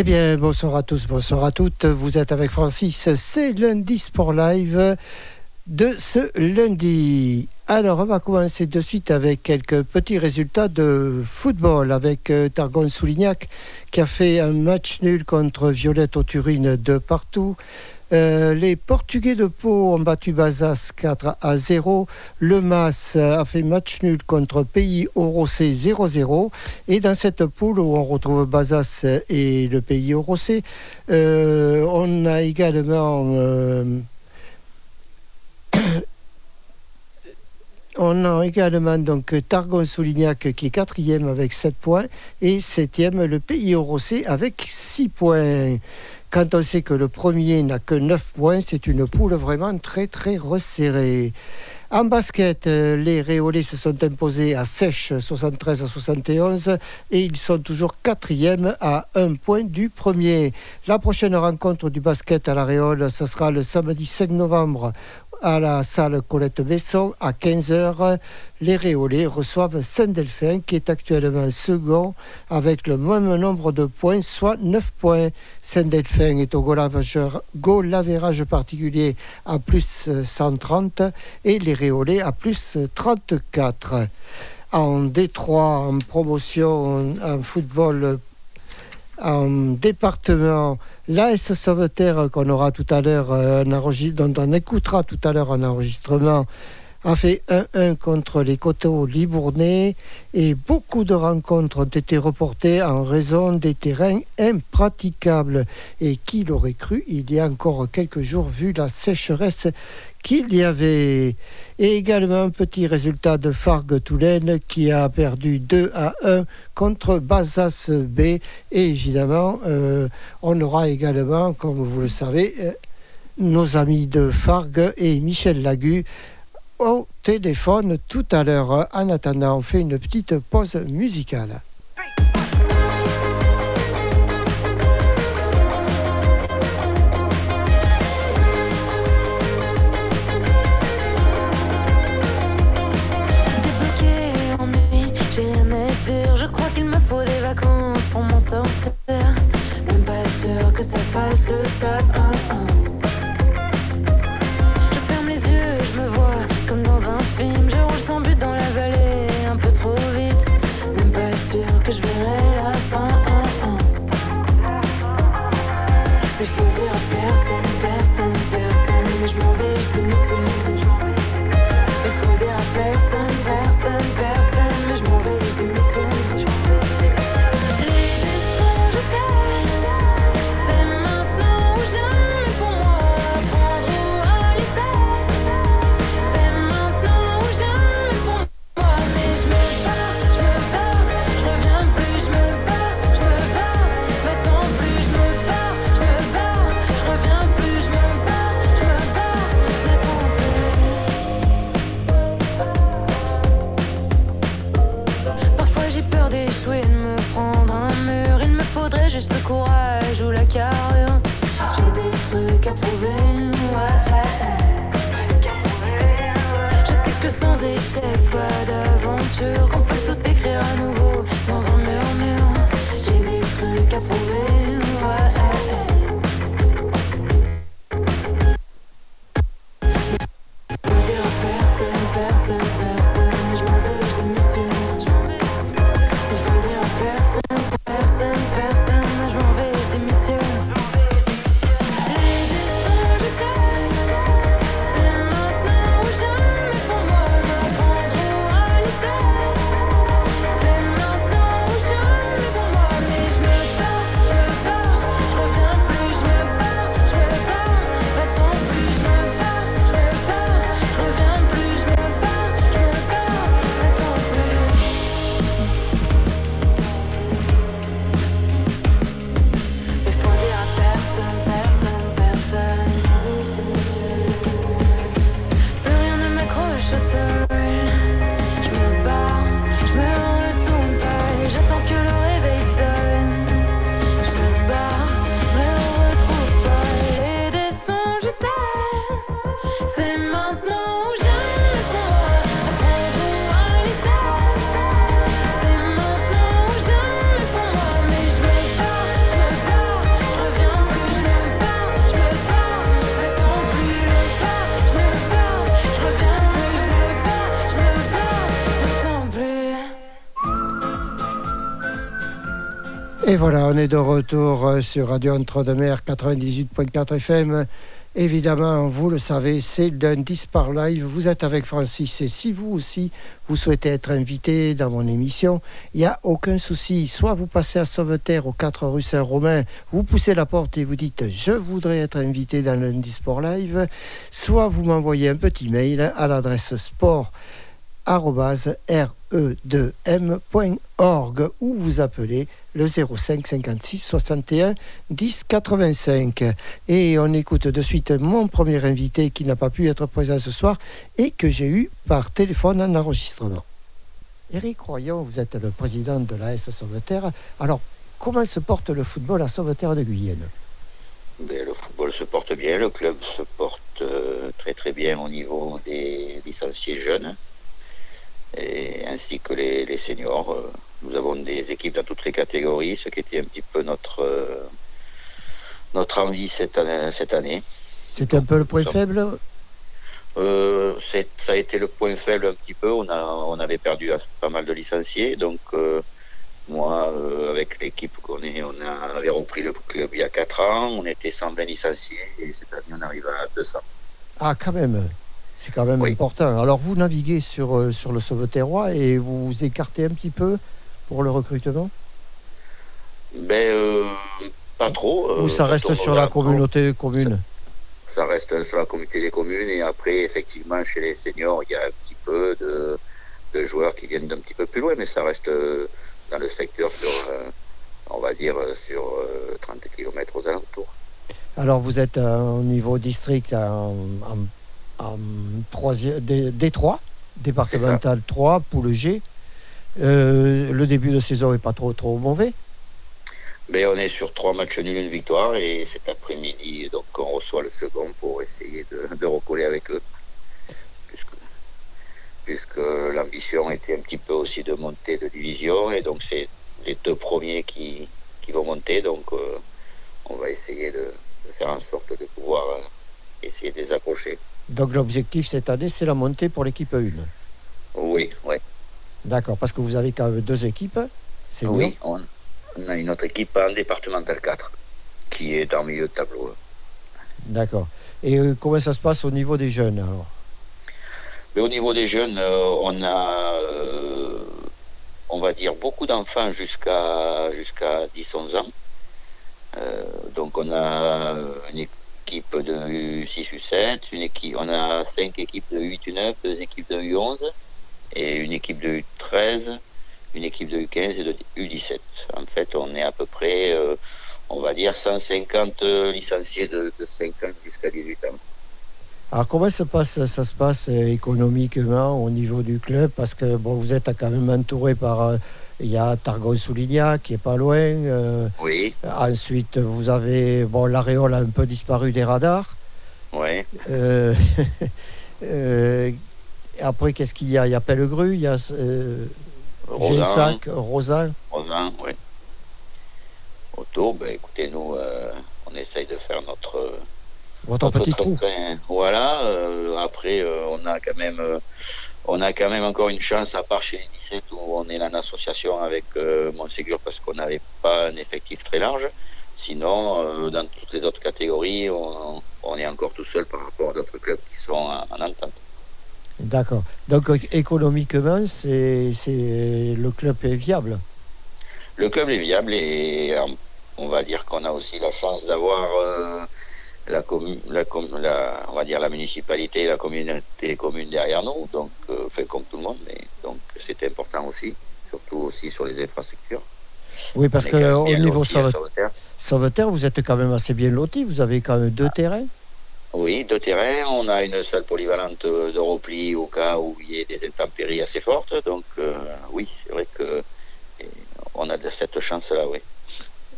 Eh bien, bonsoir à tous, bonsoir à toutes. Vous êtes avec Francis. C'est lundi Sport Live de ce lundi. Alors, on va commencer de suite avec quelques petits résultats de football avec euh, Targon Soulignac qui a fait un match nul contre Violette au Turine de partout. Euh, les Portugais de Pau ont battu Bazas 4 à 0. Le Mas a fait match nul contre Pays Orosé 0-0. Et dans cette poule où on retrouve Bazas et le Pays Orosé, euh, on a également. Euh, on a également donc Targon Soulignac qui est quatrième avec 7 points et septième le Pays Orosé avec 6 points. Quand on sait que le premier n'a que 9 points, c'est une poule vraiment très très resserrée. En basket, euh, les Réolais se sont imposés à Sèche 73 à 71 et ils sont toujours quatrième à un point du premier. La prochaine rencontre du basket à la Réole, ce sera le samedi 5 novembre à la salle Colette Besson à 15h. Les Réolais reçoivent Saint-Delphin qui est actuellement second avec le même nombre de points, soit 9 points. Saint-Delphin est au goal particulier à plus 130 et les Réolais à plus 34. En Détroit, en promotion en football en département L'AS Sauveterre qu'on aura tout à l'heure, euh, dont on écoutera tout à l'heure un enregistrement, a fait 1-1 contre les coteaux libournais et beaucoup de rencontres ont été reportées en raison des terrains impraticables. Et qui l'aurait cru il y a encore quelques jours vu la sécheresse qu'il y avait. Et également un petit résultat de Fargue Toulaine qui a perdu 2 à 1 contre Bazas B. Et évidemment, euh, on aura également, comme vous le savez, euh, nos amis de Fargue et Michel Lagu au téléphone tout à l'heure. En attendant, on fait une petite pause musicale. Sûr que ça fasse Et voilà, on est de retour euh, sur Radio Entre-de-Mer 98.4 FM. Évidemment, vous le savez, c'est lundi par live. Vous êtes avec Francis et si vous aussi, vous souhaitez être invité dans mon émission, il n'y a aucun souci. Soit vous passez à Sauveterre au 4 rue Saint-Romain, vous poussez la porte et vous dites je voudrais être invité dans lundi sport live, soit vous m'envoyez un petit mail à l'adresse sport re2m.org ou vous appelez le 05 56 61 10 85. Et on écoute de suite mon premier invité qui n'a pas pu être présent ce soir et que j'ai eu par téléphone en enregistrement. Éric Royon, vous êtes le président de la S Sauveterre. Alors, comment se porte le football à Sauveterre de Guyenne? Ben, Le football se porte bien, le club se porte euh, très très bien au niveau des licenciés jeunes et ainsi que les, les seniors. Euh, nous avons des équipes dans toutes les catégories, ce qui était un petit peu notre, euh, notre envie cette année. Cette année. C'est un peu le point faible? Euh, ça a été le point faible un petit peu. On, a, on avait perdu pas mal de licenciés. Donc, euh, moi, avec l'équipe qu'on est, on a, avait repris le club il y a 4 ans. On était 120 licenciés et cette année, on arrive à 200. Ah, quand même c'est quand même Oui. important. Alors vous naviguez sur, euh, sur le Sauveterrois et vous vous écartez un petit peu pour le recrutement? Ben, euh, pas trop. euh, Ou ça reste sur la communauté commune? Ça reste sur la communauté des communes et après, effectivement, chez les seniors, il y a un petit peu de, de joueurs qui viennent d'un petit peu plus loin, mais ça reste dans le secteur sur, on va dire, sur euh, 30 km aux alentours. Alors vous êtes au niveau district en, en, en troisième, D- D3, départemental 3, poule G. Euh, le début de saison n'est pas trop, trop mauvais. Mais on est sur trois matchs nuls, une victoire, et cet après-midi, donc on reçoit le second pour essayer de, de recoller avec eux. Puisque, puisque l'ambition était un petit peu aussi de monter de division, et donc c'est les deux premiers qui, qui vont monter, donc euh, on va essayer de, de faire en sorte de pouvoir euh, essayer de les accrocher. Donc l'objectif cette année, c'est la montée pour l'équipe 1. Oui, oui. D'accord, parce que vous avez quand même deux équipes. C'est Oui, on, on a une autre équipe en départemental 4 qui est en milieu de tableau. D'accord. Et euh, comment ça se passe au niveau des jeunes alors? Mais au niveau des jeunes, euh, on a, euh, on va dire, beaucoup d'enfants jusqu'à jusqu'à 10-11 ans. Donc on a une équipe de U6, U7, une équipe, on a cinq équipes de U8, U9, deux équipes de U11 et une équipe de U13, une équipe de U15 et de U17. En fait, on est à peu près, euh, on va dire, 150 licenciés de, de 5 jusqu'à 18 ans. Alors comment se passe, ça se passe euh, économiquement au niveau du club? Parce que bon, vous êtes quand même entouré par... euh, il y a Targon-Soulignac qui est pas loin. euh, Oui, ensuite, vous avez... Bon, l'Aréole a un peu disparu des radars. oui. Euh, euh, après, qu'est-ce qu'il y a? Il y a Pellegru, il y a Rosan. Rosan. Rosan, oui. Autour, ben, écoutez, nous, on essaye de faire notre, Votre notre petit trou. train. Voilà. après, on a quand même, on a quand même encore une chance, à part chez les 17 où on est en association avec euh, Montségur parce qu'on n'avait pas un effectif très large. Sinon, euh, dans toutes les autres catégories, on, on est encore tout seul par rapport à d'autres clubs qui sont en, en entente. D'accord. Donc économiquement, c'est c'est- le club est viable? Le club est viable et on va dire qu'on a aussi la chance d'avoir euh, la, commu- la, la- on va dire la municipalité et la communauté commune derrière nous, donc euh, fait comme tout le monde, mais donc c'est important aussi, surtout aussi sur les infrastructures. Oui, parce On qu'au bien niveau Sauveterre. Sauveterre, vous êtes quand même assez bien loti. Vous avez quand même deux Ah. terrains. Oui, deux terrains, on a une salle polyvalente de repli au cas où il y ait des intempéries assez fortes, donc euh, oui, c'est vrai que on a de cette chance-là, oui.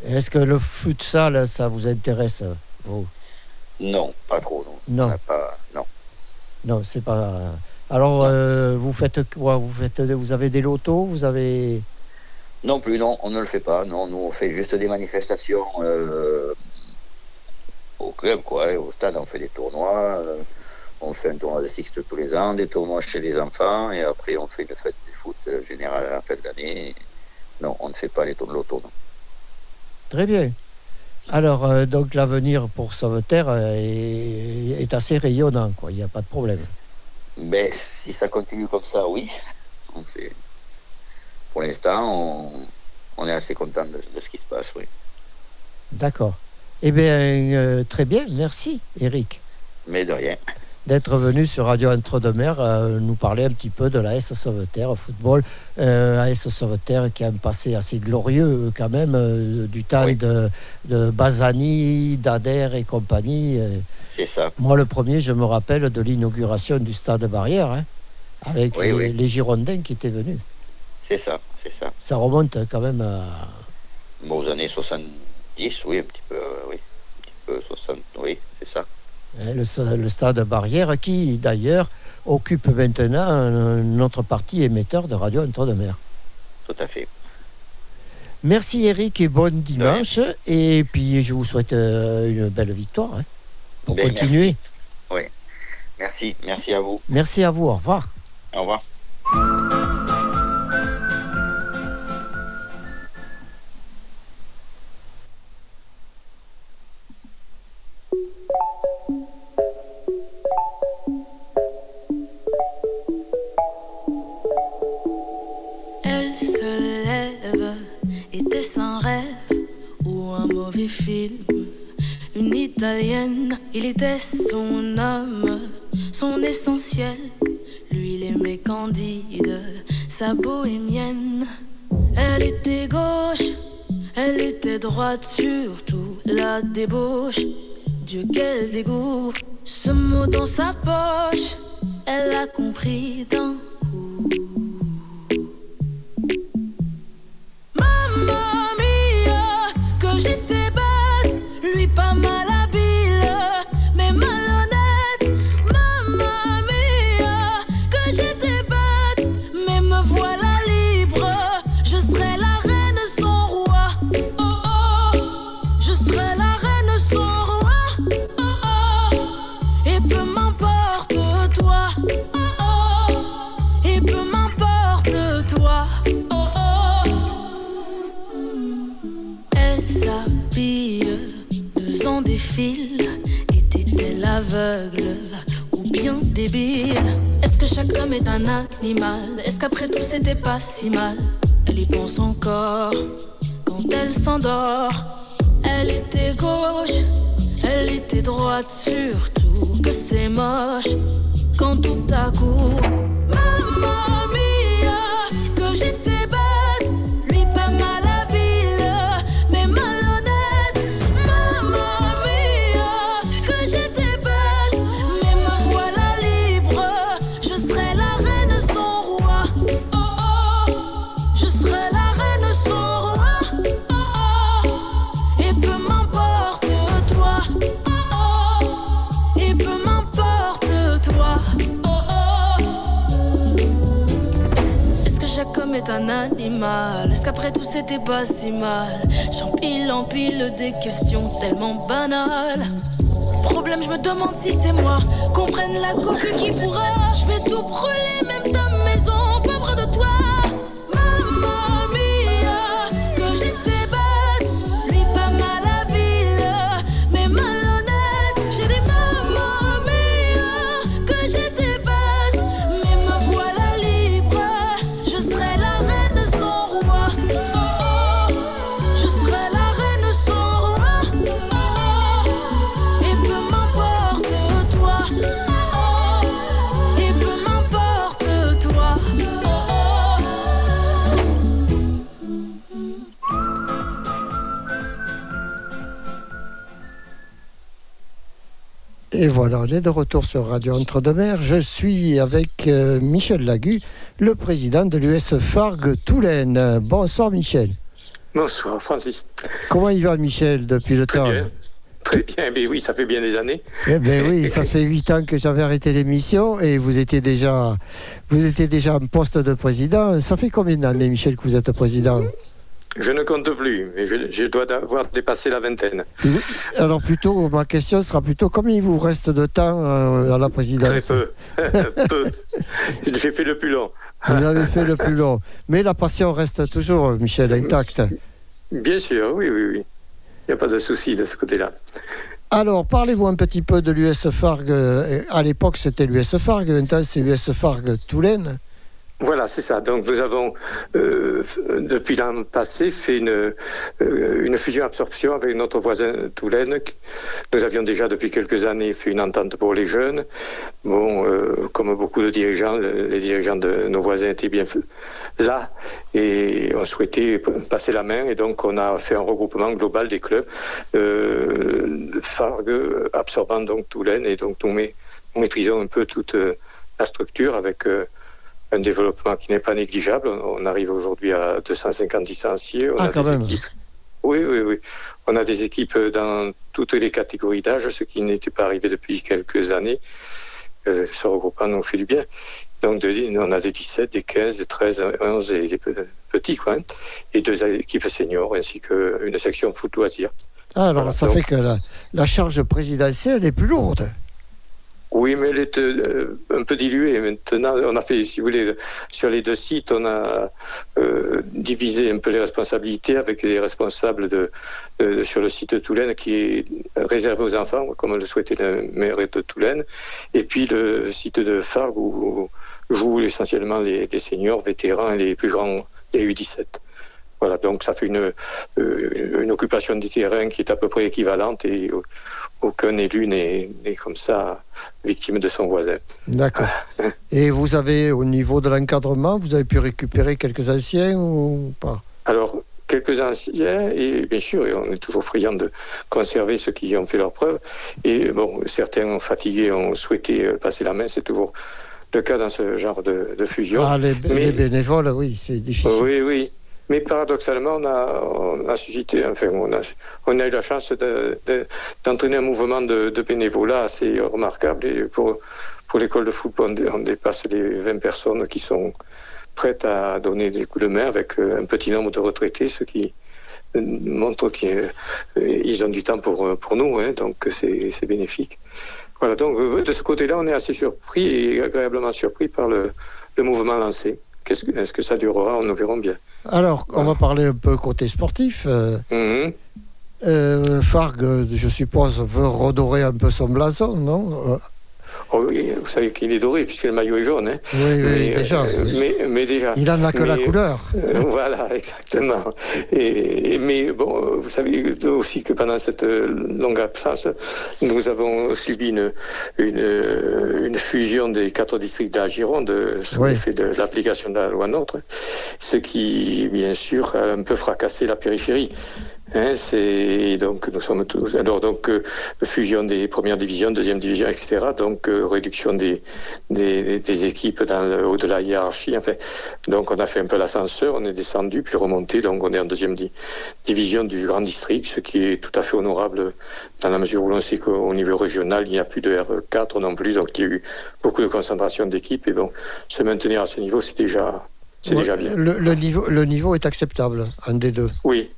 Est-ce que le futsal, ça vous intéresse vous? Non, pas trop, non. Non. Pas, non. Non, c'est pas. Alors, euh, vous faites quoi? Vous faites, vous avez des lotos? Vous avez Non plus, non, on ne le fait pas. Non, nous on fait juste des manifestations euh, au club, quoi, au stade. On fait des tournois. euh, on fait un tournoi de Sixte tous les ans, des tournois chez les enfants, et après on fait une fête du foot euh, générale à la fin de l'année. Non, on ne fait pas les tours de l'auto. non. Très bien. Alors, euh, donc l'avenir pour Sauveterre euh, est, est assez rayonnant, quoi. Il n'y a pas de problème. Mais si ça continue comme ça, oui. On sait- Pour l'instant, on, on est assez content de, de ce qui se passe, oui. D'accord. Eh bien, euh, très bien. Merci, Eric, Mais de rien. D'être venu sur Radio Entre-deux-Mers euh, nous parler un petit peu de la S Sauveterre football. Euh, AS Sauveterre qui a un passé assez glorieux, euh, quand même, euh, du temps Oui. de, de Bazani, Dader et compagnie. C'est ça. Moi, le premier, je me rappelle de l'inauguration du stade Barrière, hein, avec Oui, les, oui. les Girondins qui étaient venus. C'est ça. C'est ça. Ça remonte quand même à. Bon, aux années 70, oui, un petit peu, oui. Un petit peu 60, oui, c'est ça. Hein, le, sta- le stade Barrière, qui d'ailleurs occupe maintenant notre parti émetteur de Radio Entre-deux-Mers. Tout à fait. Merci Eric et bon dimanche. Et puis je vous souhaite euh, une belle victoire hein, pour Ben, continuer. Merci. Merci à vous. Merci à vous. Au revoir. Au revoir. Surtout la débauche. Dieu, quel dégoût, ce mot dans sa poche, elle a compris d'un Était-elle aveugle ou bien débile Est-ce que chaque homme est un animal? Est-ce qu'après tout c'était pas si mal? Elle y pense encore quand elle s'endort. Elle était gauche, elle était droite, surtout que c'est moche quand tout à coup. Mamma un animal Est-ce qu'après tout c'était pas si mal? J'empile, empile des questions tellement banales. Problème, je me demande si c'est moi. Comprenne la coque qui pourra. Je vais tout brûler, voilà, on est de retour sur Radio Entre-deux-Mers. Je suis avec euh, Michel Lagu, le président de l'US Fargue Toulaine. Bonsoir Michel. Bonsoir Francis. Comment il va Michel depuis le Très temps bien. Très bien, mais oui, ça fait bien des années. Eh bien oui, ça fait huit ans que j'avais arrêté l'émission et vous étiez déjà, vous étiez déjà en poste de président. Ça fait combien d'années Michel que vous êtes président? Je ne compte plus, mais je, je dois avoir dépassé la vingtaine. Alors plutôt, ma question sera plutôt combien il vous reste de temps euh, à la Très présidence peu. peu. J'ai fait le plus long. Vous avez fait le plus long. Mais la passion reste toujours, Michel, intacte. Bien sûr, oui, oui, oui. Il n'y a pas de souci de ce côté-là. Alors, parlez-vous un petit peu de l'US Farg. euh, À l'époque, c'était l'US Farg. Maintenant, c'est l'US Farg Toulaine. Voilà, c'est ça. Donc nous avons, euh, depuis l'an passé, fait une, euh, fusion-absorption avec notre voisin Toulaine. Nous avions déjà depuis quelques années fait une entente pour les jeunes. Bon, euh, comme beaucoup de dirigeants, le- les dirigeants de nos voisins étaient bien là et on souhaitait passer la main et donc on a fait un regroupement global des clubs. Euh, Fargue absorbant donc et donc nous, ma- nous maîtrisons un peu toute la structure avec un développement qui n'est pas négligeable. On arrive aujourd'hui à 250 licenciés. On Ah, a quand des même. équipes. Oui, oui, oui. On a des équipes dans toutes les catégories d'âge, ce qui n'était pas arrivé depuis quelques années. Euh, ce regroupement nous fait du bien. Donc, de- on a des 17, des 15, des 13, 11 et des pe- petits, quoi. hein. Et deux équipes seniors, ainsi qu'une section foot loisirs. Ah, alors, Voilà, ça donc- fait que la, la charge présidentielle est plus lourde. Oui, mais elle est euh, un peu diluée. Maintenant, on a fait, si vous voulez, sur les deux sites, on a euh, divisé un peu les responsabilités avec les responsables de, sur le site de Toulaine qui est réservé aux enfants, comme le souhaitait le maire de Toulaine, et puis le site de Fargue où jouent essentiellement les, seniors, vétérans et les plus grands, les U17. Voilà, donc ça fait une, euh, une occupation du terrain qui est à peu près équivalente et aucun élu n'est comme ça victime de son voisin. D'accord. Et vous avez, au niveau de l'encadrement, vous avez pu récupérer quelques anciens ou pas? Alors, quelques anciens, et bien sûr, et on est toujours friand de conserver ceux qui ont fait leurs preuves. Et bon, certains ont fatigué, ont souhaité euh, passer la main, c'est toujours le cas dans ce genre de, de fusion. Ah, les, Mais- les bénévoles, oui, c'est difficile. Oui, oui. Mais paradoxalement, on a, on a suscité, enfin, on a, on a eu la chance de- de- d'entraîner un mouvement de, de bénévolat assez remarquable. Pour, pour l'école de football, on, dé- on dépasse les 20 personnes qui sont prêtes à donner des coups de main avec euh, un petit nombre de retraités, ce qui euh, montre qu'ils ont du temps pour, euh, pour nous, hein, donc c'est c'est bénéfique. Voilà, donc euh, de ce côté-là, on est assez surpris et agréablement surpris par le, le mouvement lancé. Est-ce que ça durera Nous verrons bien. Alors, on va parler un peu côté sportif. Mhm. euh, Fargue, je suppose, veut redorer un peu son blason, non? Euh, Oh vous savez qu'il est doré puisque le maillot est jaune. hein. Oui, oui, mais, déjà. euh, mais, mais déjà. Il en a que la couleur. Euh, voilà, exactement. Et, et- mais bon, vous savez aussi que pendant cette euh, longue absence, nous avons subi une, une, une fusion des quatre districts de la Gironde sous Oui. l'effet de l'application de la loi NOTRe, ce qui, bien sûr, a un peu fracassé la périphérie. Hein, c'est donc nous sommes tous alors donc euh, fusion des premières divisions, deuxième division, etc. Donc euh, réduction des, des, des équipes dans le haut de la hiérarchie. Enfin, donc on a fait un peu l'ascenseur, on est descendu puis remonté. Donc on est en deuxième di- division du grand district, ce qui est tout à fait honorable dans la mesure où l'on sait qu'au niveau régional il n'y a plus de R4 non plus. Donc il y a eu beaucoup de concentration d'équipes et bon se maintenir à ce niveau c'est déjà c'est Ouais, déjà bien. Le, le niveau, le niveau est acceptable, un des deux? Oui.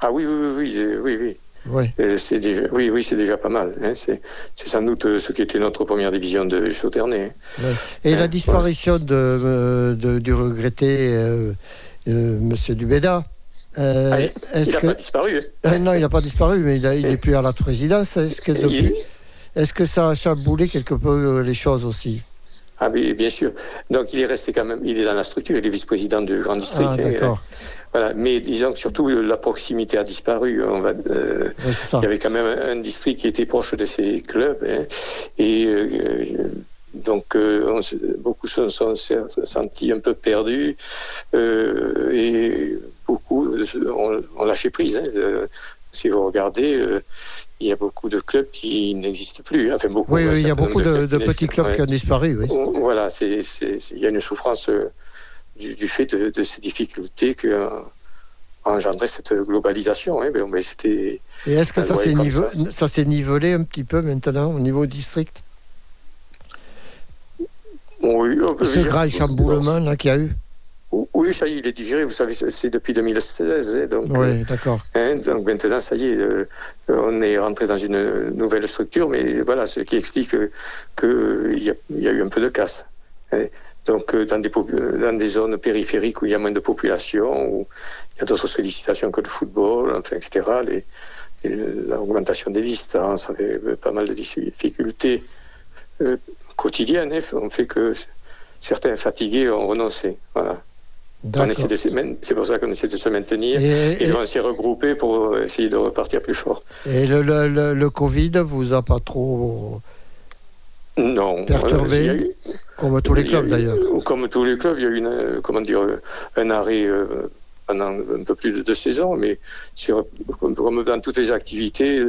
Ah oui oui oui oui euh, oui oui. Oui. Euh, C'est déjà, oui, oui, c'est déjà pas mal. hein. C'est, sans doute euh, ce qui était notre première division de Sauternay. Ouais. Et la Ouais, disparition de, de- du regretté euh, euh, Monsieur Dubéda, euh, Ah, il est-ce n'a que... pas disparu. hein. Non, il n'a pas disparu, mais il n'est plus à la présidence. Est-ce que, depuis- est-ce que ça a chamboulé quelque peu les choses aussi? Ah oui, bien sûr. Donc il est resté quand même, il est dans la structure, il est vice-président du Grand District. Ah, hein. d'accord. Voilà. Mais disons que surtout euh, la proximité a disparu. On va, euh, Oui, il y avait quand même un, un district qui était proche de ces clubs. hein. Et euh, donc euh, on beaucoup se sont sentis un peu perdus. euh, et beaucoup ont, ont lâché prise. hein. Si vous regardez, euh, il y a beaucoup de clubs qui n'existent plus. Enfin, beaucoup, Oui, un oui, il y a beaucoup de, petits clubs ouais. qui ont disparu. Oui. Voilà, c'est, il y a une souffrance euh, du, du fait de, de ces difficultés que euh, engendré cette globalisation. hein. Mais c'était, Et est-ce que ça s'est comme nive- ça. ça s'est nivelé un petit peu maintenant au niveau district? Oui, on peut Ce grand chamboulement qu'il y a eu? Oui, ça y est, il est digéré. Vous savez, c'est depuis 2016. hein, donc, euh, Oui, d'accord. Hein, donc maintenant, ça y est, euh, on est rentré dans une nouvelle structure, mais voilà, ce qui explique qu'il y, y a eu un peu de casse. hein. Donc euh, dans des, popu- dans des zones périphériques où il y a moins de population, où il y a d'autres sollicitations que le football, enfin, etc., les, l'augmentation des distances, avec euh, pas mal de difficultés euh, quotidiennes, hein, ont fait que certains fatigués ont renoncé. Voilà. C'est pour ça qu'on essaie de se maintenir. Et, Et on s'est regroupés pour essayer de repartir plus fort. et le, le, le, le Covid vous a pas trop, Non. Perturbé, euh, eu- comme tous les clubs eu- d'ailleurs. Comme tous les clubs, il y a eu une, comment dire, un arrêt euh, pendant un peu plus de deux saisons, mais sur, comme, comme dans toutes les activités,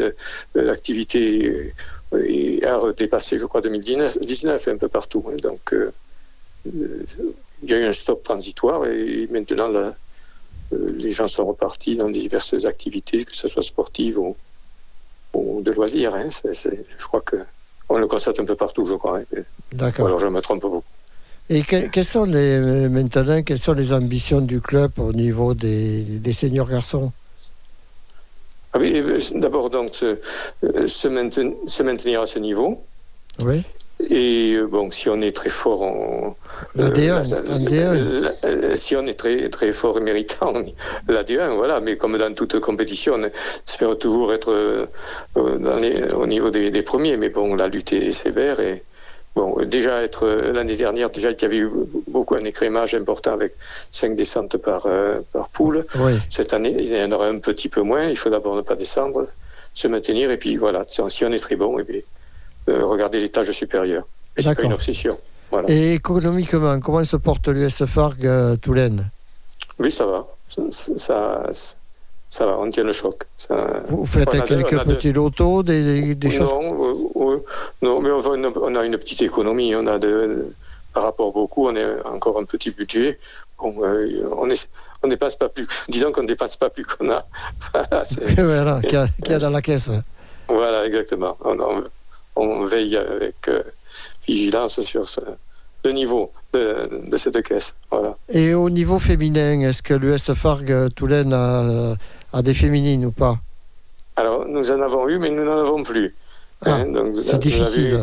l'activité a dépassé, je crois, 2019 19, un peu partout. hein. donc, euh, euh, il y a eu un stop transitoire et maintenant, euh, les gens sont repartis dans diverses activités, que ce soit sportives ou, ou de loisirs. hein. Je crois que on le constate un peu partout, je crois. hein. D'accord. alors je me trompe beaucoup. Et que- quelles sont les, euh, maintenant, quelles sont les ambitions du club au niveau des, des seniors garçons? Ah oui, euh, d'abord donc se, se maintenir à ce niveau. Oui. Et euh, bon, si on est très fort en euh, D1, ça- en D1. la- euh, si on est très très fort méritant, on y- la D1, voilà. Mais comme dans toute compétition, on espère toujours être euh, dans les- au niveau des, des premiers. Mais bon, la lutte est sévère et bon, déjà être l'année dernière, déjà il y avait eu beaucoup un écrémage important avec cinq descentes par euh, par poule. Oui. Cette année, il y en aura un petit peu moins. Il faut d'abord ne pas descendre, se maintenir, et puis voilà. Si on, si on est très bon, et bien, euh, regarder l'étage supérieur. Et c'est pas une obsession. Voilà. Et économiquement, comment se porte l'US Farg euh, Toulaine? Oui, ça va. Ça, ça, ça va. On tient le choc. Ça- Vous faites On a deux- quelques a deux. petits lotos, des, des choses non, euh, euh, non, mais on, a une petite économie. On a de, par rapport beaucoup, on a encore un petit budget. Euh, on est, on dépasse pas plus. Disons qu'on ne dépasse pas plus qu'on a. Voilà, qu'il y, a- y a dans la caisse. Voilà, exactement. On, on- veille avec euh, vigilance sur ce- le niveau de, de cette caisse. Voilà. Et au niveau féminin, est-ce que l'US Farg euh, Toulaine a, a des féminines ou pas? Alors, nous en avons eu, mais nous n'en avons plus. Ah, Hein, c'est difficile.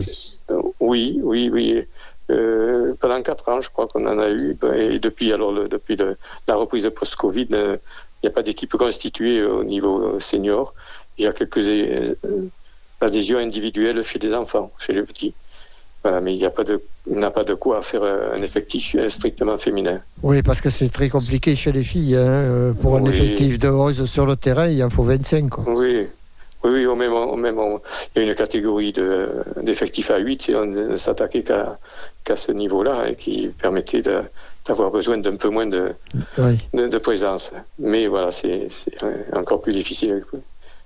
euh, oui, oui, oui. Euh, pendant quatre ans, je crois qu'on en a eu. Ben, Et depuis, alors, le- depuis le- la reprise post-Covid, euh, il n'y a pas d'équipe constituée au niveau senior. Il y a quelques euh, adhésions individuelles chez des enfants, chez les petits. Voilà, mais il n'y a pas de, n'a pas de quoi faire euh, un effectif euh, strictement féminin. Oui, parce que c'est très compliqué chez les filles. hein, euh, Pour un effectif de 11 sur le terrain, il en faut 25. Quoi. Oui, oui, oui au même, au même on- il y a une catégorie de- d'effectifs à 8 et on ne s'attaquait qu'à qu'à ce niveau-là et qui permettait de- d'avoir besoin d'un peu moins de, Oui. de, de présence. Mais voilà, c'est c'est, encore plus difficile que-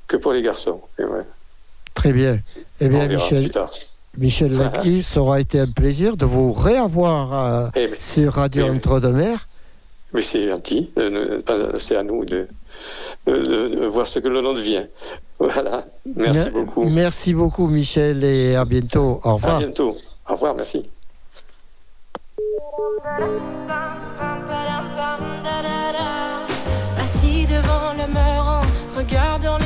que pour les garçons. Et ouais, Très bien. Eh bien, Michel. Michel ça aura été un plaisir de vous réavoir euh, Eh sur Radio Eh oui. Entre-deux-Mers. mais c'est gentil, c'est à nous de, de- de voir ce que l'on devient. Voilà, merci Mer- beaucoup. Merci beaucoup, Michel, et à bientôt. Au À revoir. bientôt. Au revoir, merci. Assis devant le mur en regardant les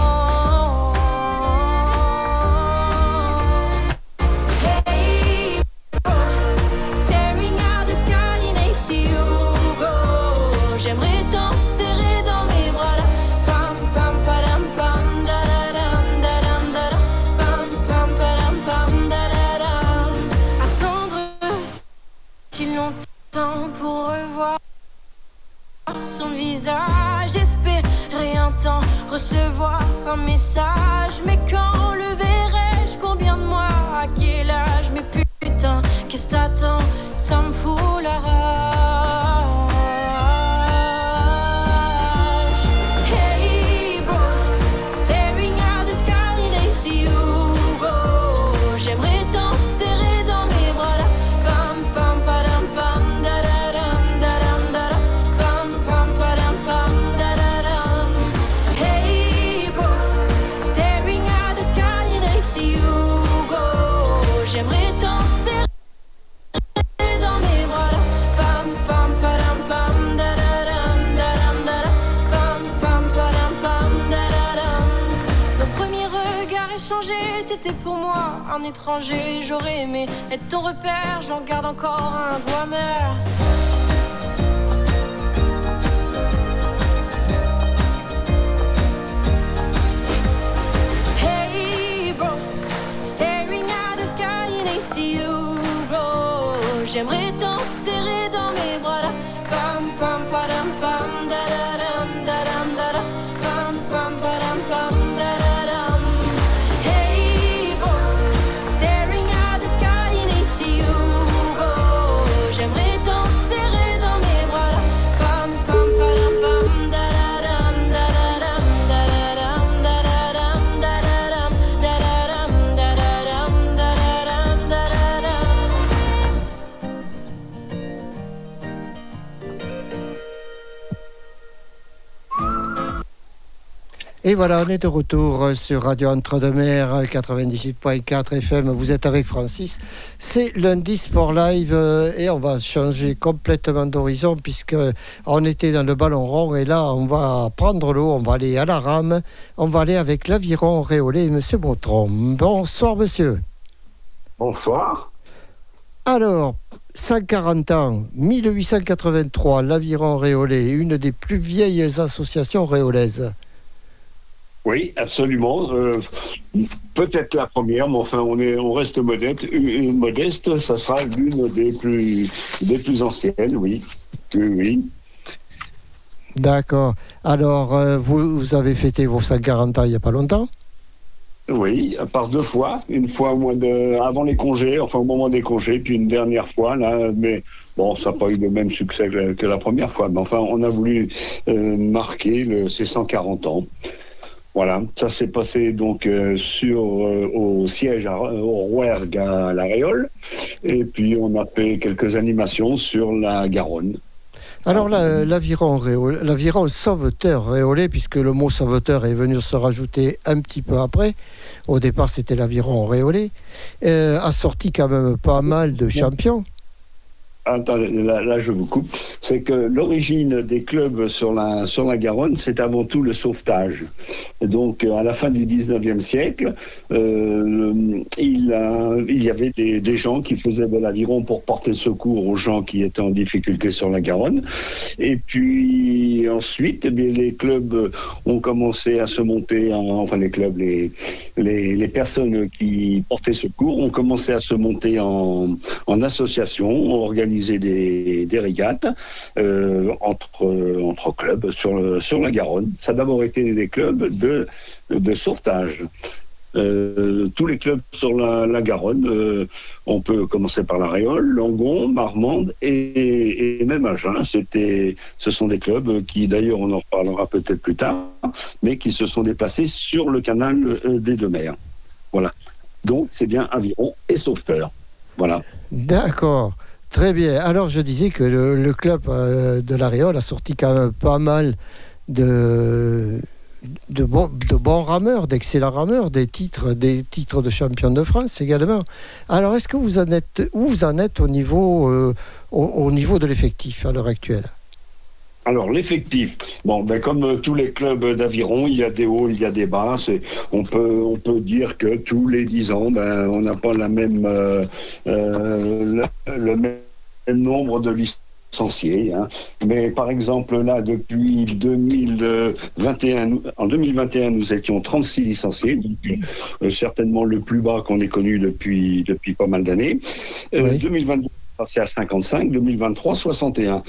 Et voilà, on est de retour euh, sur Radio Entre-deux-Mers euh, 98.4 FM. Vous êtes avec Francis. C'est lundi Sport Live euh, et on va changer complètement d'horizon puisque on était dans le ballon rond et là on va prendre l'eau, on va aller à la rame, on va aller avec l'aviron réolé, Monsieur Bautron. Bonsoir Monsieur. Bonsoir. Alors, 140 ans, 1883, l'aviron réolé, une des plus vieilles associations réolaises. Oui, absolument. Euh, Peut-être la première, mais enfin, on, est, on reste modeste. Euh, modeste, ça sera l'une des plus, des plus anciennes, oui. Oui, oui. D'accord. Alors, euh, vous, vous avez fêté vos 140 ans il n'y a pas longtemps? Oui, par deux fois. Une fois au mois de, avant les congés, enfin au moment des congés, puis une dernière fois, là, mais bon, ça n'a pas eu le même succès que, que la première fois. Mais enfin, on a voulu euh, marquer le, ces 140 ans. Voilà, ça s'est passé donc euh, sur euh, au siège à, au Rouergue à La Réole, et puis on a fait quelques animations sur la Garonne. Alors, l'aviron sauveteur réolé, puisque le mot sauveteur est venu se rajouter un petit peu après, au départ c'était l'aviron réolé, euh, a sorti quand même pas mal de champions. Attendez, là, je vous coupe. C'est que l'origine des clubs sur la, Garonne, c'est avant tout le sauvetage. Et donc, euh, à la fin du 19e siècle, euh, il, a- il y avait des, gens qui faisaient de l'aviron pour porter secours aux gens qui étaient en difficulté sur la Garonne. Et puis ensuite, eh bien, les clubs ont commencé à se monter, en, enfin les clubs, les, personnes qui portaient secours ont commencé à se monter en, en association, ont des, des régates euh, entre, clubs sur, la Garonne. Ça a d'abord été des clubs de, sauvetage. Euh, tous les clubs sur la, Garonne, euh, on peut commencer par la Réole, Langon, Marmande et, même Agen. C'était, ce sont des clubs qui, d'ailleurs, on en reparlera peut-être plus tard, mais qui se sont déplacés sur le canal des deux mers. Voilà. Donc, c'est bien aviron et sauveteur. Voilà. D'accord, très bien. Alors je disais que le, club euh, de la Réole a sorti quand même pas mal de, bons, rameurs, d'excellents rameurs, des titres, des titres de champion de France également. Alors est-ce que vous en êtes, où vous en êtes au niveau, euh, au, au niveau de l'effectif à l'heure actuelle? Alors l'effectif, bon, ben, comme euh, tous les clubs d'aviron, il y a des hauts, il y a des bas. On peut, on peut dire que tous les 10 ans, ben, on n'a pas la même, euh, euh, le, le même nombre de licenciés. hein. Mais par exemple, là, depuis 2021, nous- en 2021, nous étions 36 licenciés, donc certainement le plus bas qu'on ait connu depuis, depuis pas mal d'années. Oui. 2022, passé à 55, 2023, 61.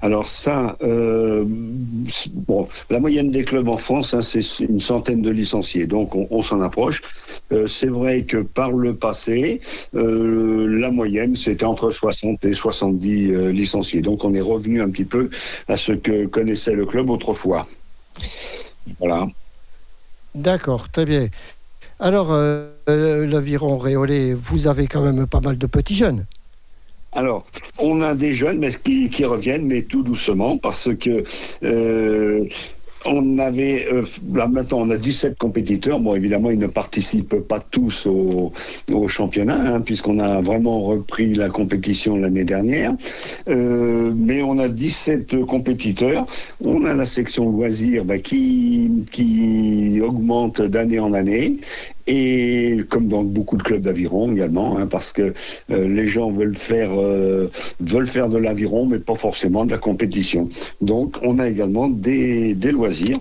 Alors ça, euh, bon, la moyenne des clubs en France, hein, c'est une centaine de licenciés, donc on, s'en approche. Euh, c'est vrai que par le passé, euh, la moyenne, c'était entre 60 et 70 euh, licenciés. Donc on est revenu un petit peu à ce que connaissait le club autrefois. Voilà. D'accord, très bien. Alors l'aviron réolé, vous avez quand même pas mal de petits jeunes. Alors, on a des jeunes mais qui, reviennent, mais tout doucement, parce que euh, on avait, euh, là maintenant, on a 17 compétiteurs. Bon, évidemment, ils ne participent pas tous au, championnat, hein, puisqu'on a vraiment repris la compétition l'année dernière. Euh, mais on a 17 compétiteurs. On a la section loisirs bah, qui augmente d'année en année. Et comme dans beaucoup de clubs d'aviron également, hein, parce que euh, les gens veulent faire, euh, veulent faire de l'aviron, mais pas forcément de la compétition. Donc, on a également des, des loisirs.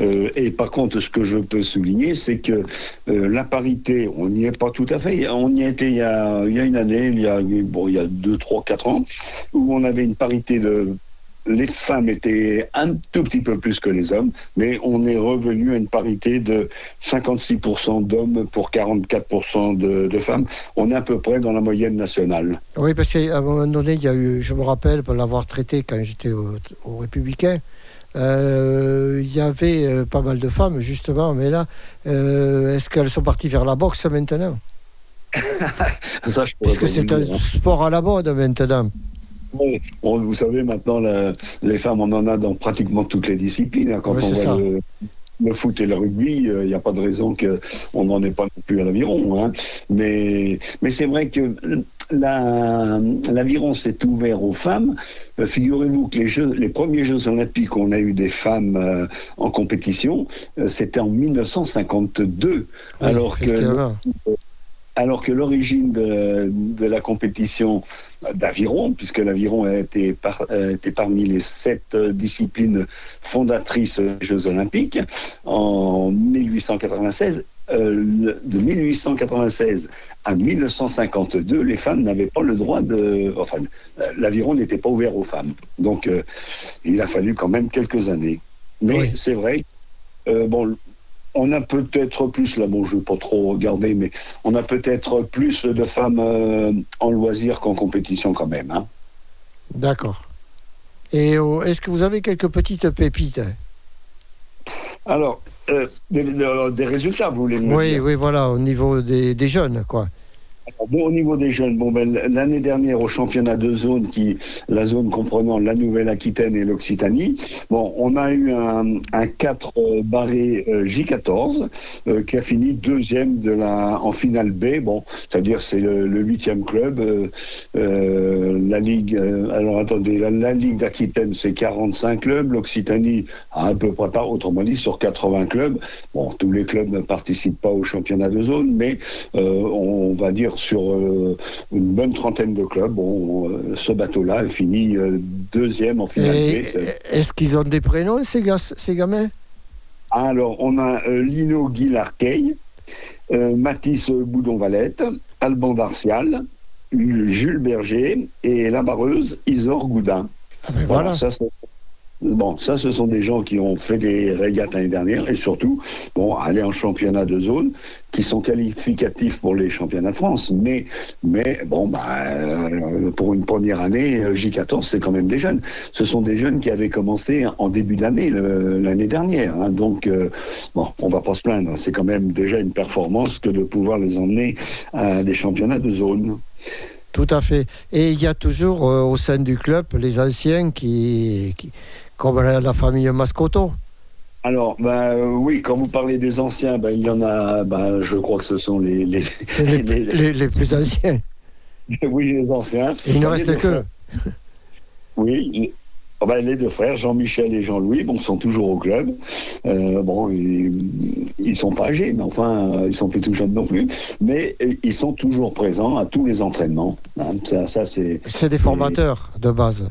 Euh, et par contre, ce que je peux souligner, c'est que euh, la parité, on n'y est pas tout à fait. On y été il y a, il y a une année, il y a, bon, il y a deux, trois, quatre ans, où on avait une parité de les femmes étaient un tout petit peu plus que les hommes, mais on est revenu à une parité de 56% d'hommes pour 44% de, de, femmes. On est à peu près dans la moyenne nationale. Oui, parce qu'à un moment donné, il y a eu, je me rappelle, pour l'avoir traité quand j'étais au, au, Républicain, euh, il y avait euh, pas mal de femmes, justement, mais là, euh, est-ce qu'elles sont parties vers la boxe maintenant? Ça, Puisque c'est un sport à la mode maintenant. Bon, vous savez, maintenant, la, les femmes, on en a dans pratiquement toutes les disciplines. Hein. Quand Ouais, on voit ça. le, le foot et le rugby, il n'y a pas de raison qu'on n'en ait pas non plus à l'aviron. Hein. Mais, mais c'est vrai que la- l'aviron s'est ouvert aux femmes. Euh, Figurez-vous que les, jeux, les premiers Jeux olympiques où on a eu des femmes euh, en compétition, euh, c'était en 1952. Oui, alors que effectivement. alors que l'origine de, de la compétition d'aviron, puisque l'aviron par- été parmi les sept euh, disciplines fondatrices des Jeux Olympiques, en 1896, euh, de 1896 à 1952, les femmes n'avaient pas le droit de... Enfin, l'aviron n'était pas ouvert aux femmes. Donc, euh, il a fallu quand même quelques années. Mais Oui. c'est vrai, euh, bon, on a peut-être plus, là, bon, je ne veux pas trop regarder, mais on a peut-être plus de femmes euh, en loisir qu'en compétition quand même. hein. D'accord. Et euh, est-ce que vous avez quelques petites pépites Alors, euh, des, des- des résultats, vous voulez me Oui, dire? oui, voilà, au niveau des, des jeunes, quoi. Bon, au niveau des jeunes, bon, ben, l'année dernière au championnat de zone, qui, la zone comprenant la Nouvelle-Aquitaine et l'Occitanie, bon, on a eu un, un 4 euh, barré euh, J14 euh, qui a fini deuxième de la, en finale B. Bon, c'est-à-dire c'est le huitième club. la ligue, alors attendez, la, ligue d'Aquitaine c'est 45 clubs, l'Occitanie à peu près pas, autrement dit sur 80 clubs. Bon, tous les clubs ne participent pas au championnat de zone, mais on va dire sur euh, une bonne trentaine de clubs, bon, euh, ce bateau-là est fini euh, deuxième en finale est-ce qu'ils ont des prénoms, ces, gars, ces gamins? Alors, on a Lino Guillarquey, Mathis Boudon-Valette, Alban Darcial, Jules Berger et la barreuse Isor Goudin. Ah ben voilà. ça, c'est- bon, ça, ce sont des gens qui ont fait des régates l'année dernière et surtout, bon, aller en championnat de zone qui sont qualificatifs pour les championnats de France. Mais, mais bon, bah, euh, pour une première année, euh, J14, c'est quand même des jeunes. Ce sont des jeunes qui avaient commencé en début d'année, l'année dernière. hein. donc, euh, bon, on va pas se plaindre. C'est quand même déjà une performance que de pouvoir les emmener à des championnats de zone. Tout à fait. Et il y a toujours au sein du club les anciens qui- comme la, la famille Mascoto. Alors, bah, oui, quand vous parlez des anciens, bah, il y en a, bah, je crois que ce sont les, les, Les, les- les- les plus anciens. oui, les anciens. Il ne reste que. Oui, les- oh, bah, les deux frères, Jean-Michel et Jean-Louis, bon, sont toujours au club. Euh, bon, ils, ils sont pas âgés, mais enfin, ils sont plus tout jeunes non plus. Mais euh, ils sont toujours présents à tous les entraînements. hein. ça, ça c'est C'est des formateurs de base.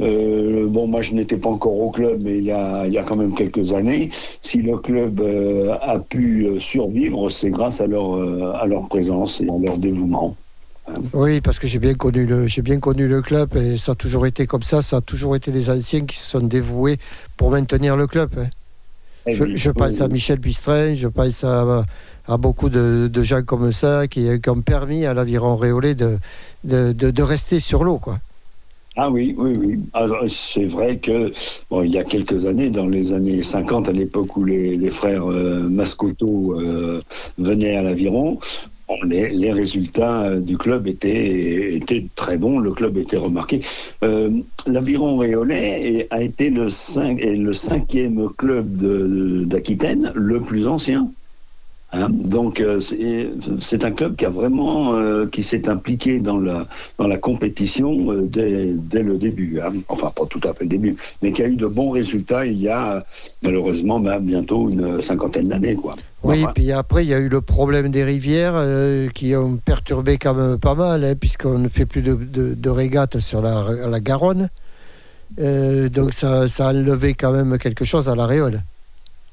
Euh, bon, moi, je n'étais pas encore au club, mais il y a, il y a quand même quelques années. Si le club euh, a pu euh, survivre, c'est grâce à leur, euh, à leur présence et à leur dévouement. Oui, parce que j'ai bien connu le, j'ai bien connu le club et ça a toujours été comme ça. Ça a toujours été des anciens qui se sont dévoués pour maintenir le club. hein. Et Je, je pense à Michel Bistrin, je pense à, à beaucoup de, de gens comme ça qui, qui ont permis à l'aviron réolé de- de rester sur l'eau. quoi. Ah oui, oui, oui. Alors, c'est vrai que bon, il y a quelques années, dans les années 50, à l'époque où les, frères euh, Mascoto euh, venaient à l'aviron, les, résultats euh, du club étaient, étaient très bons, le club était remarqué. Euh, L'aviron réolais a été le, cinquième club d'Aquitaine le plus ancien. Hein. Donc euh, c'est un club qui a vraiment euh, qui s'est impliqué dans la dans la compétition euh, dès, dès le début. hein. Enfin pas tout à fait le début, mais qui a eu de bons résultats il y a malheureusement ben, bientôt une cinquantaine d'années quoi. Oui, Enfin, puis après, il y a eu le problème des rivières qui ont perturbé quand même pas mal, hein, puisqu'on ne fait plus de, de, de régates sur la, la Garonne. Donc ça, ça a enlevé quand même quelque chose à l'aréole.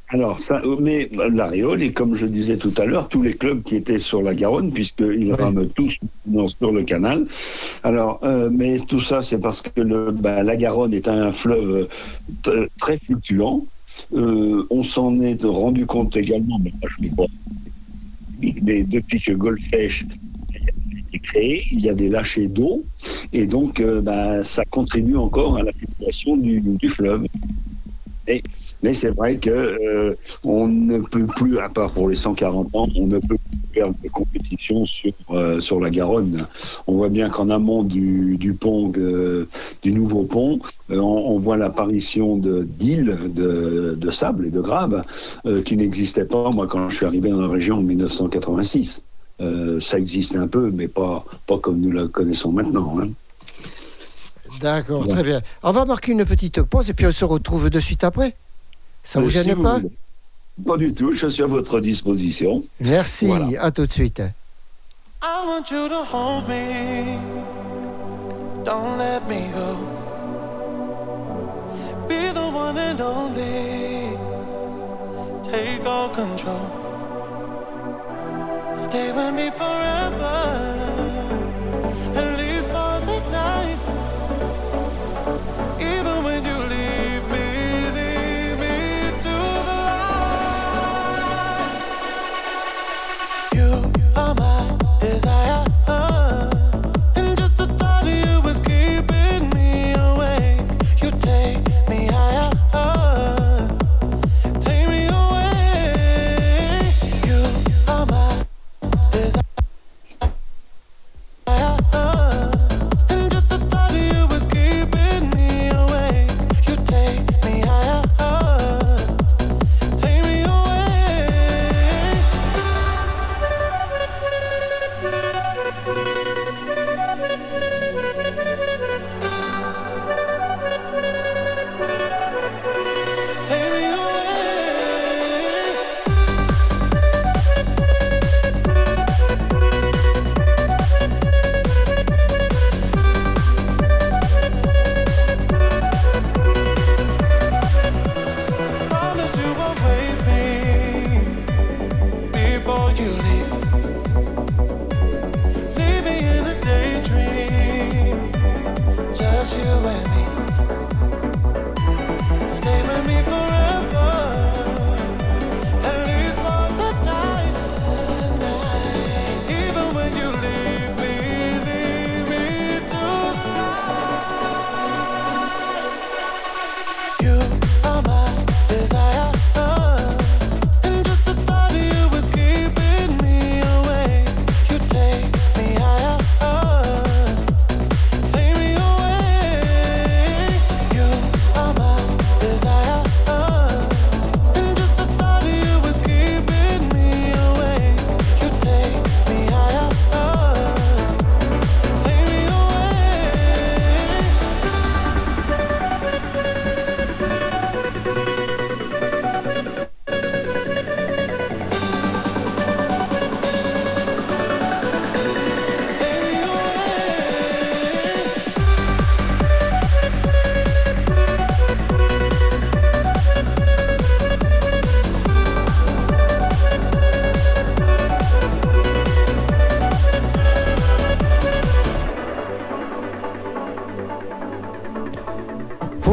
Alors, ça, mais l'Aréole, et comme je disais tout à l'heure, tous les clubs qui étaient sur la Garonne, puisqu'ils Oui. rament tous dans- sur le canal. Alors, euh, mais tout ça, c'est parce que le, bah, la Garonne est un fleuve t- très fluctuant. Euh, on s'en est rendu compte également, mais moi, je pas, mais depuis que Golfech a été créé, il y a des lâchers d'eau, et donc euh, bah, ça contribue encore à la fluctuation du, du fleuve. Et mais c'est vrai que euh, on ne peut plus, à part pour les 140 ans, on ne peut plus faire de compétition sur, euh, sur la Garonne. On voit bien qu'en amont du, du pont, euh, du nouveau pont, euh, on, on voit l'apparition de d'îles de, de sable et de graves euh, qui n'existaient pas, moi, quand je suis arrivé dans la région en 1986. Euh, ça existait un peu, mais pas, pas comme nous la connaissons maintenant. hein. D'accord, très bien. On va marquer une petite pause et puis on se retrouve de suite après. Ça vous Euh, si gêne pas voulez. Pas du tout, je suis à votre disposition. Merci, Voilà. à tout de suite. I want you to hold me. Don't let me go. Be the one and only. Take all control. Stay with me forever.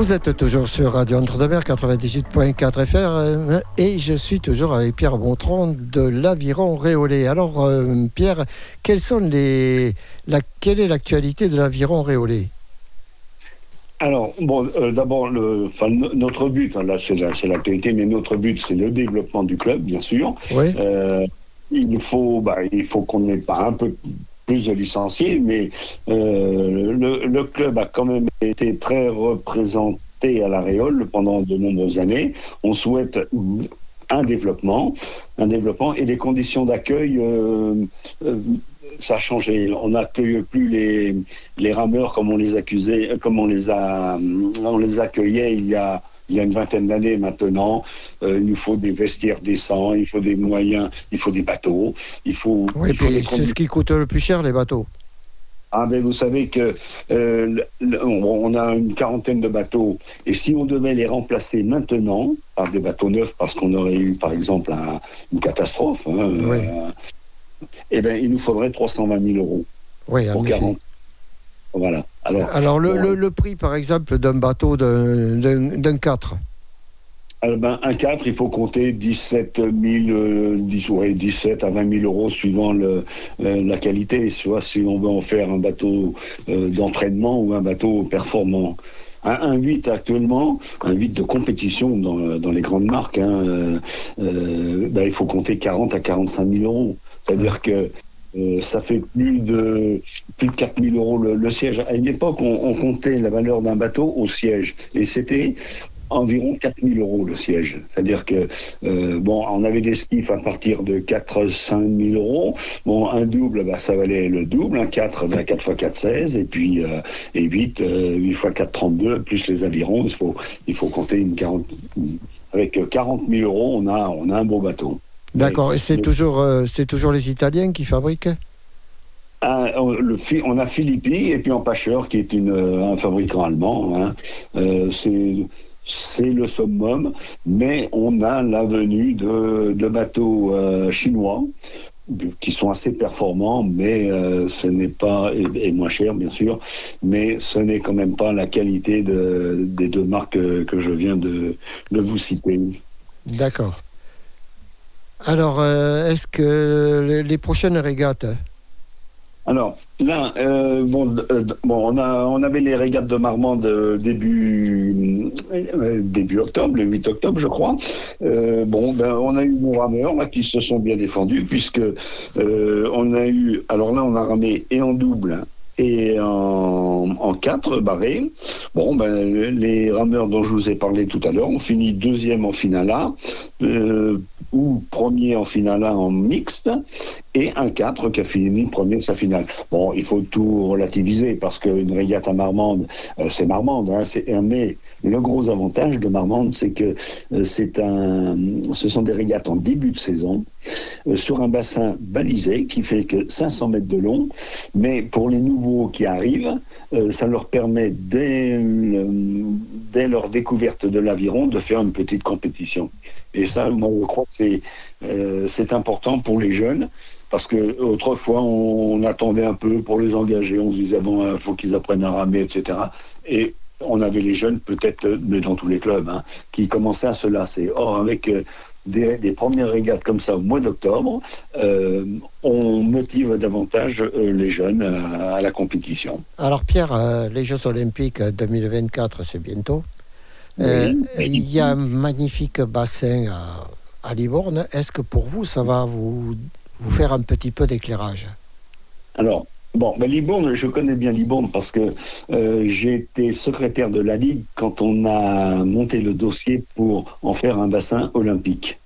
Vous êtes toujours sur Radio Entre-deux-Mers 98.4 FM euh, et je suis toujours avec Pierre Bontron de l'Aviron Réolé. Alors euh, Pierre, quelles sont les, la, quelle est l'actualité de l'Aviron Réolé Alors, bon, euh, d'abord, notre but, hein, là c'est la- c'est l'actualité, mais notre but c'est le développement du club, bien sûr. Oui, Euh, il faut, bah, il faut qu'on ait pas un peu plus de licenciés, mais euh, le, club a quand même été très représenté à la Réole pendant de nombreuses années. On souhaite un développement, un développement et les conditions d'accueil. euh, euh, ça a changé. On n'accueille plus les, les rameurs comme on les accusait, comme on les a, on les accueillait il y a il y a une vingtaine d'années maintenant. Euh, il nous faut des vestiaires décents, il faut des moyens, il faut des bateaux, il faut. Oui, il faut puis c'est ce qui coûte le plus cher, les bateaux. ah, mais vous savez que euh, on a une quarantaine de bateaux et si on devait les remplacer maintenant par des bateaux neufs parce qu'on aurait eu par exemple un- une catastrophe, hein, Oui. euh, eh ben, il nous faudrait 320 000 euros Oui, pour effet. 40. Voilà. Alors, Alors, le, bon, le- le prix, par exemple, d'un bateau d'un d'un- d'un 4 euh, ben, un 4, il faut compter 17 000, euh, 10, ouais, 17 à 20 000 euros suivant le, euh, la qualité, soit si on veut en faire un bateau euh, d'entraînement ou un bateau performant. Un, un 8 actuellement, un 8 de compétition dans, dans les grandes marques, hein, euh, euh, ben, il faut compter 40 à 45 000 euros. C'est-à-dire que euh, ça fait plus de plus de 4 000 euros le, le siège. À une époque, on, on comptait la valeur d'un bateau au siège, et c'était environ 4 000 euros le siège. C'est-à-dire que euh, bon, on avait des skiffs à partir de 4 5 000 euros. Bon, un double, bah, ça valait le double. Un 4, bah, 4 x 4, 16. Et puis euh, et 8, euh, 8 x 4, 32, plus les avirons. Il faut, il faut compter une 40. Avec 40 000 euros, on a, on a un beau bateau. D'accord. Et c'est toujours, euh, c'est toujours les Italiens qui fabriquent Un- on, le, Fi- on a Philippi et puis en Pacheur qui est une, euh, un fabricant allemand. hein. Euh, c'est c'est le summum, mais on a la venue de, de bateaux euh, chinois qui sont assez performants, mais euh, ce n'est pas et, et moins cher bien sûr, mais ce n'est quand même pas la qualité de, des deux marques que, que je viens de, de vous citer. D'accord. Alors, euh, est-ce que les, prochaines régates? Alors là, euh, euh, on avait les régates de Marmande début octobre, le 8 octobre, je crois. Bon, ben, on a eu nos rameurs qui se sont bien défendus puisque on a eu, alors là, on a ramé et en double et en, en quatre barrés. Bon, ben, les rameurs dont je vous ai parlé tout à l'heure ont fini deuxième en finale A, euh, ou premier en finale A en mixte, et un 4 qui a fini premier de sa finale. Bon, il faut tout relativiser parce qu'une régate à Marmande, euh, c'est Marmande, hein, c'est, mais le gros avantage de Marmande, c'est que euh, c'est un, ce sont des régates en début de saison euh, sur un bassin balisé qui fait que 500 mètres de long, mais pour les nouveaux qui arrivent, euh, ça leur permet dès, dès leur découverte de l'aviron de faire une petite compétition. Et ça, moi, je crois que c'est euh, c'est important pour les jeunes. Parce que autrefois, on, attendait un peu pour les engager. On se disait, bon, il faut qu'ils apprennent à ramer, etc. Et on avait les jeunes, peut-être, mais dans tous les clubs, hein, qui commençaient à se lasser. Or, avec des, des premières régates comme ça au mois d'octobre, euh, on motive davantage euh, les jeunes à, à la compétition. Alors, Pierre, euh, les Jeux Olympiques 2024, c'est bientôt. Oui. il y a un magnifique bassin à, à Livourne. Est-ce que pour vous, ça va vous, vous faire un petit peu d'éclairage? Alors, bon, ben Libourne, je connais bien Libourne parce que euh, j'ai été secrétaire de la Ligue quand on a monté le dossier pour en faire un bassin olympique.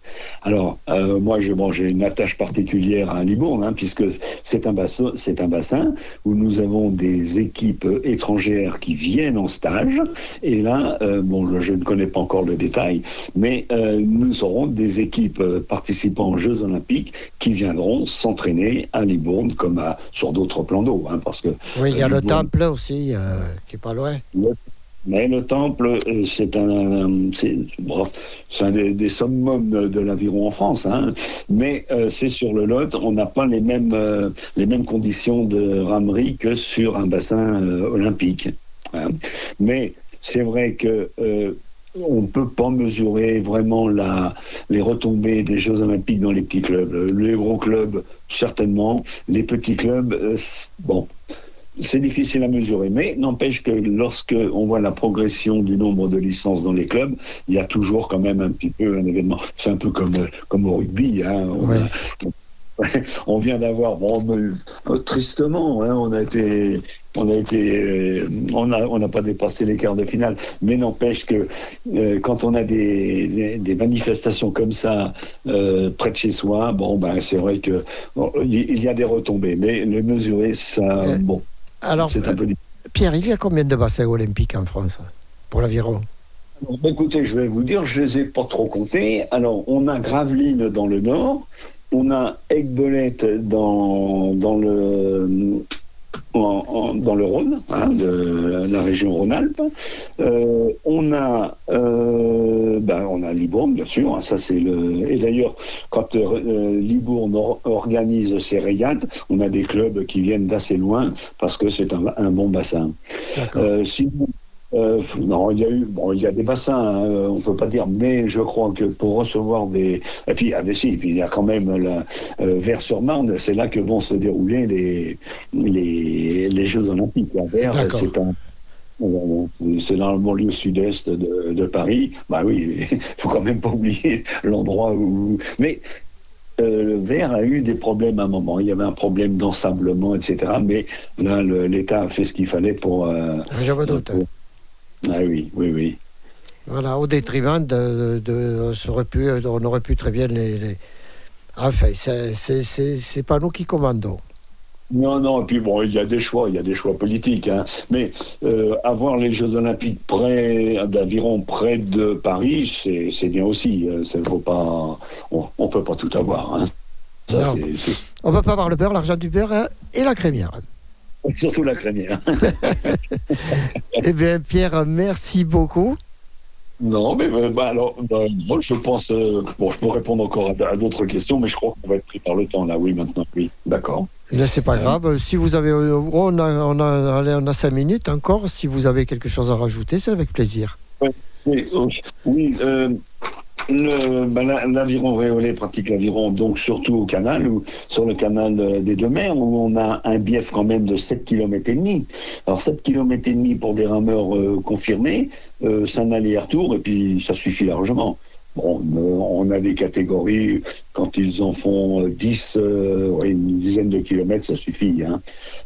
Alors, euh, moi, bon, j'ai une attache particulière à Libourne, hein, puisque c'est un, bassin, c'est un bassin où nous avons des équipes étrangères qui viennent en stage. Et là, euh, bon, je ne connais pas encore le détail, mais euh, nous aurons des équipes participant aux Jeux Olympiques qui viendront s'entraîner à Libourne comme à, sur d'autres plans d'eau, hein, parce que Oui, il y a Euh, le temple aussi, qui est pas loin. Mais le temple, euh, c'est un, un des, des summums de, l'aviron en France. hein. Mais euh, c'est sur le Lot, on n'a pas les mêmes, euh, les mêmes conditions de ramerie que sur un bassin olympique. hein. Mais c'est vrai que on ne peut pas mesurer vraiment la, les retombées des Jeux Olympiques dans les petits clubs. Les gros clubs, certainement. Les petits clubs, bon, c'est difficile à mesurer, mais n'empêche que lorsque on voit la progression du nombre de licences dans les clubs, il y a toujours quand même un petit peu un événement. C'est un peu comme, comme au rugby. Hein. On, Ouais. a, on vient d'avoir, bon, euh, tristement, hein, on a été, on a été, euh, on a, on n'a pas dépassé les quarts de finale, mais n'empêche que euh, quand on a des, des, des manifestations comme ça euh, près de chez soi, bon, ben c'est vrai que bon, il il y a des retombées, mais le mesurer, ça, bon, Alors, un peu. Pierre, il y a combien de bassins olympiques en France pour l'aviron? Bah, écoutez, je vais vous dire, je les ai pas trop comptés. Alors, on a Gravelines dans le nord, on a Aigbelette dans, dans le en- en- dans le Rhône, hein, de la région Rhône-Alpes. Euh, on a euh, ben, on a Libourne, bien sûr. hein, ça c'est le. Et d'ailleurs, quand euh, Libourne or- organise ses régates, on a des clubs qui viennent d'assez loin parce que c'est un, un bon bassin. D'accord. Sinon, euh, non, il y a eu, bon, il y a des bassins, hein, euh, on peut pas dire, mais je crois que pour recevoir des, et puis, ah, mais si, puis il y a quand même la euh, Vers-sur-Marne, c'est là que vont se dérouler les les, les Jeux Olympiques. Vers, D'accord. c'est un euh, c'est dans le banlieue sud-est de, de Paris. Bah oui, il faut quand même pas oublier l'endroit où. Mais euh, le Vers a eu des problèmes à un moment. Il y avait un problème d'ensablement, etc. Mais là, l'État a fait ce qu'il fallait pour. euh, doute. pour- Ah oui, oui, oui. Voilà, au détriment de, de- serait pu, on aurait pu très bien les. les- Enfin, c'est- pas nous qui commandons. Non, non, et puis bon, il y a des choix, il y a des choix politiques. hein. Mais euh, avoir les Jeux Olympiques près d'aviron près de Paris, c'est bien aussi. euh, Ça faut pas, on, on peut pas tout avoir. hein. Ça, On va pas avoir le beurre, l'argent du beurre hein, et la crémière. surtout la crémière. eh bien, Pierre, merci beaucoup. Non, mais euh, bah, alors, euh, moi, je pense. euh, bon, je peux répondre encore à, à d'autres questions, mais je crois qu'on va être pris par le temps là. Oui, maintenant, oui, d'accord. Mais c'est pas grave. Si vous avez, oh, on a, on a, on a cinq minutes encore. Si vous avez quelque chose à rajouter, c'est avec plaisir. Oui, euh, oui euh, ben, la- l'aviron réolé pratique l'aviron donc surtout au canal, ou sur le canal euh, des deux mers, où on a un bief quand même de 7 km et demi. Alors 7 km et demi pour des rameurs euh, confirmés, euh, c'est un aller-retour et puis ça suffit largement. Bon, on a des catégories, quand ils en font euh, 10, euh, une dizaine de kilomètres, ça suffit. Hein.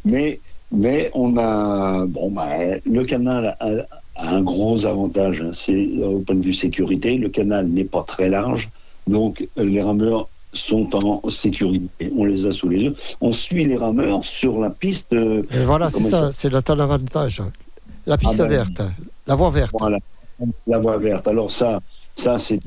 Mais, mais on a, bon, ben, le canal a, a un gros avantage, hein, c'est euh, au point de vue sécurité, le canal n'est pas très large, donc euh, les rameurs sont en sécurité. On les a sous les yeux. On suit les rameurs sur la piste. euh, Et voilà, c'est ça, c'est là ton avantage. La piste Ah ben, verte, la voie verte. Voilà, la voie verte. Alors ça, ça c'est.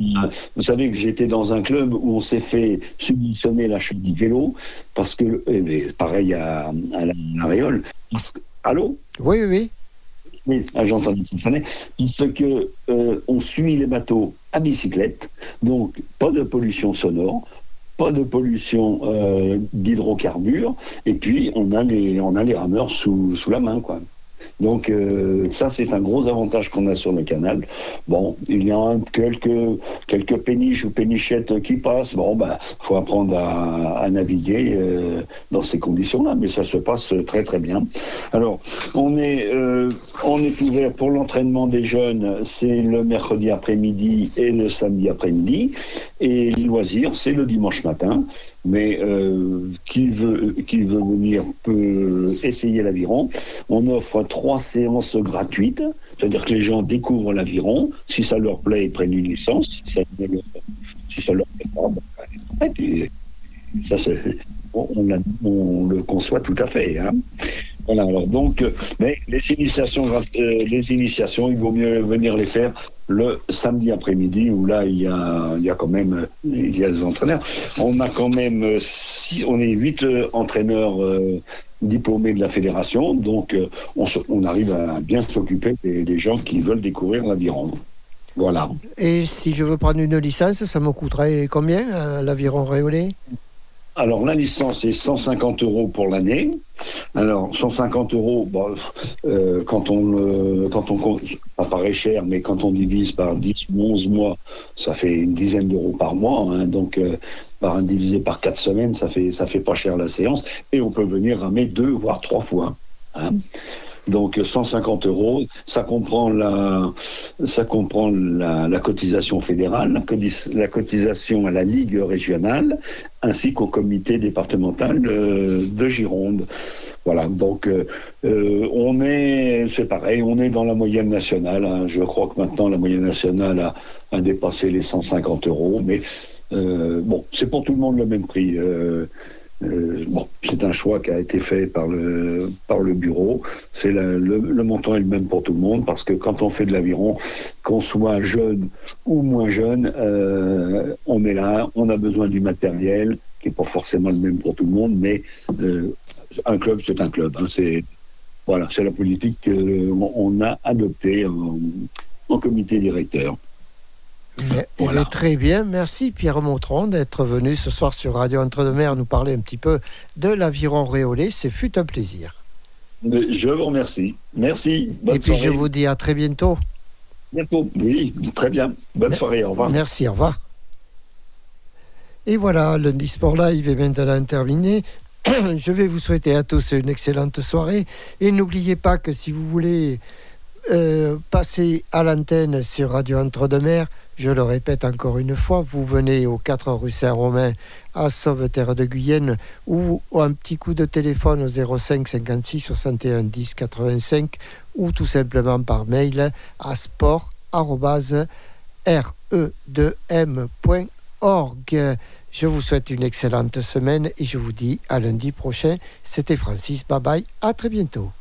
Vous savez que j'étais dans un club où on s'est fait subventionner l'achat du vélo parce que, eh pareil à, à la, Réole. Allô? Oui, oui, oui. Oui, ah, j'entends Tiffany. Parce que euh, on suit les bateaux à bicyclette, donc pas de pollution sonore, pas de pollution euh, d'hydrocarbures, et puis on a les on a les rameurs sous, sous la main, quoi. Donc euh, ça c'est un gros avantage qu'on a sur le canal. Bon, il y a quelques quelques péniches ou pénichettes qui passent. Bon, ben faut apprendre à, à naviguer euh, dans ces conditions-là, mais ça se passe très très bien. Alors on est euh, on est ouvert pour l'entraînement des jeunes, c'est le mercredi après-midi et le samedi après-midi, et les loisirs c'est le dimanche matin. Mais euh, qui veut qui veut venir peut essayer l'aviron. On offre trois séances gratuites, c'est-à-dire que les gens découvrent l'aviron. Si ça leur plaît, ils prennent une licence. Si ça, ne leur- si ça leur plaît pas, ben, ça, c'est- on, on le conçoit tout à fait. hein. Voilà, alors donc, euh, mais les initiations, euh, les initiations, il vaut mieux venir les faire le samedi après-midi où là il y a, il y a quand même il y a des entraîneurs. On a quand même euh, six, on est huit euh, entraîneurs euh, diplômés de la fédération, donc on, se- on arrive à bien s'occuper des, gens qui veulent découvrir l'aviron. Voilà. Et si je veux prendre une licence, ça me coûterait combien l'aviron réolé? Alors, la licence est 150 euros pour l'année. Alors, 150 euros, bon, euh, quand on, euh, quand on compte, ça paraît cher, mais quand on divise par 10 ou 11 mois, ça fait une dizaine d'euros par mois. hein. donc, euh, par un divisé par 4 semaines, ça fait, ça fait pas cher la séance. Et on peut venir ramer deux, voire trois fois. hein. Donc 150 euros, ça comprend la, ça comprend la, cotisation fédérale, la, cotis- la cotisation à la Ligue régionale, ainsi qu'au comité départemental de Gironde. Voilà, donc euh, euh, on est, c'est pareil, on est dans la moyenne nationale. hein. Je crois que maintenant la moyenne nationale a, dépassé les 150 euros, mais euh, bon, c'est pour tout le monde le même prix. C'est un choix qui a été fait par le par le bureau. C'est le, montant est le même pour tout le monde parce que quand on fait de l'aviron, qu'on soit jeune ou moins jeune, euh, on est là, on a besoin du matériel qui est pas forcément le même pour tout le monde, mais euh, un club c'est un club. hein. c'est voilà, la politique qu'on on a adoptée en comité directeur. Mais- eh Voilà. bien, très bien, merci Pierre Montron d'être venu ce soir sur Radio Entre-deux-Mers nous parler un petit peu de l'aviron réolé. C'est fut un plaisir. Je vous remercie. Merci. Bonne Et puis je vous dis à très bientôt. bientôt. Oui, très bien. Bonne soirée. Au revoir. Merci, au revoir. Et voilà, lundi Sport Live est maintenant terminé. Je vais vous souhaiter à tous une excellente soirée. Et n'oubliez pas que si vous voulez euh, passer à l'antenne sur Radio Entre-deux-Mers, je le répète encore une fois, vous venez au 4 rue Saint-Romain à Sauveterre de Guyenne ou un petit coup de téléphone au 05 56 61 10 85 ou tout simplement par mail à sport e re2m.org. Je vous souhaite une excellente semaine et je vous dis à lundi prochain. C'était Francis. Bye bye. À très bientôt.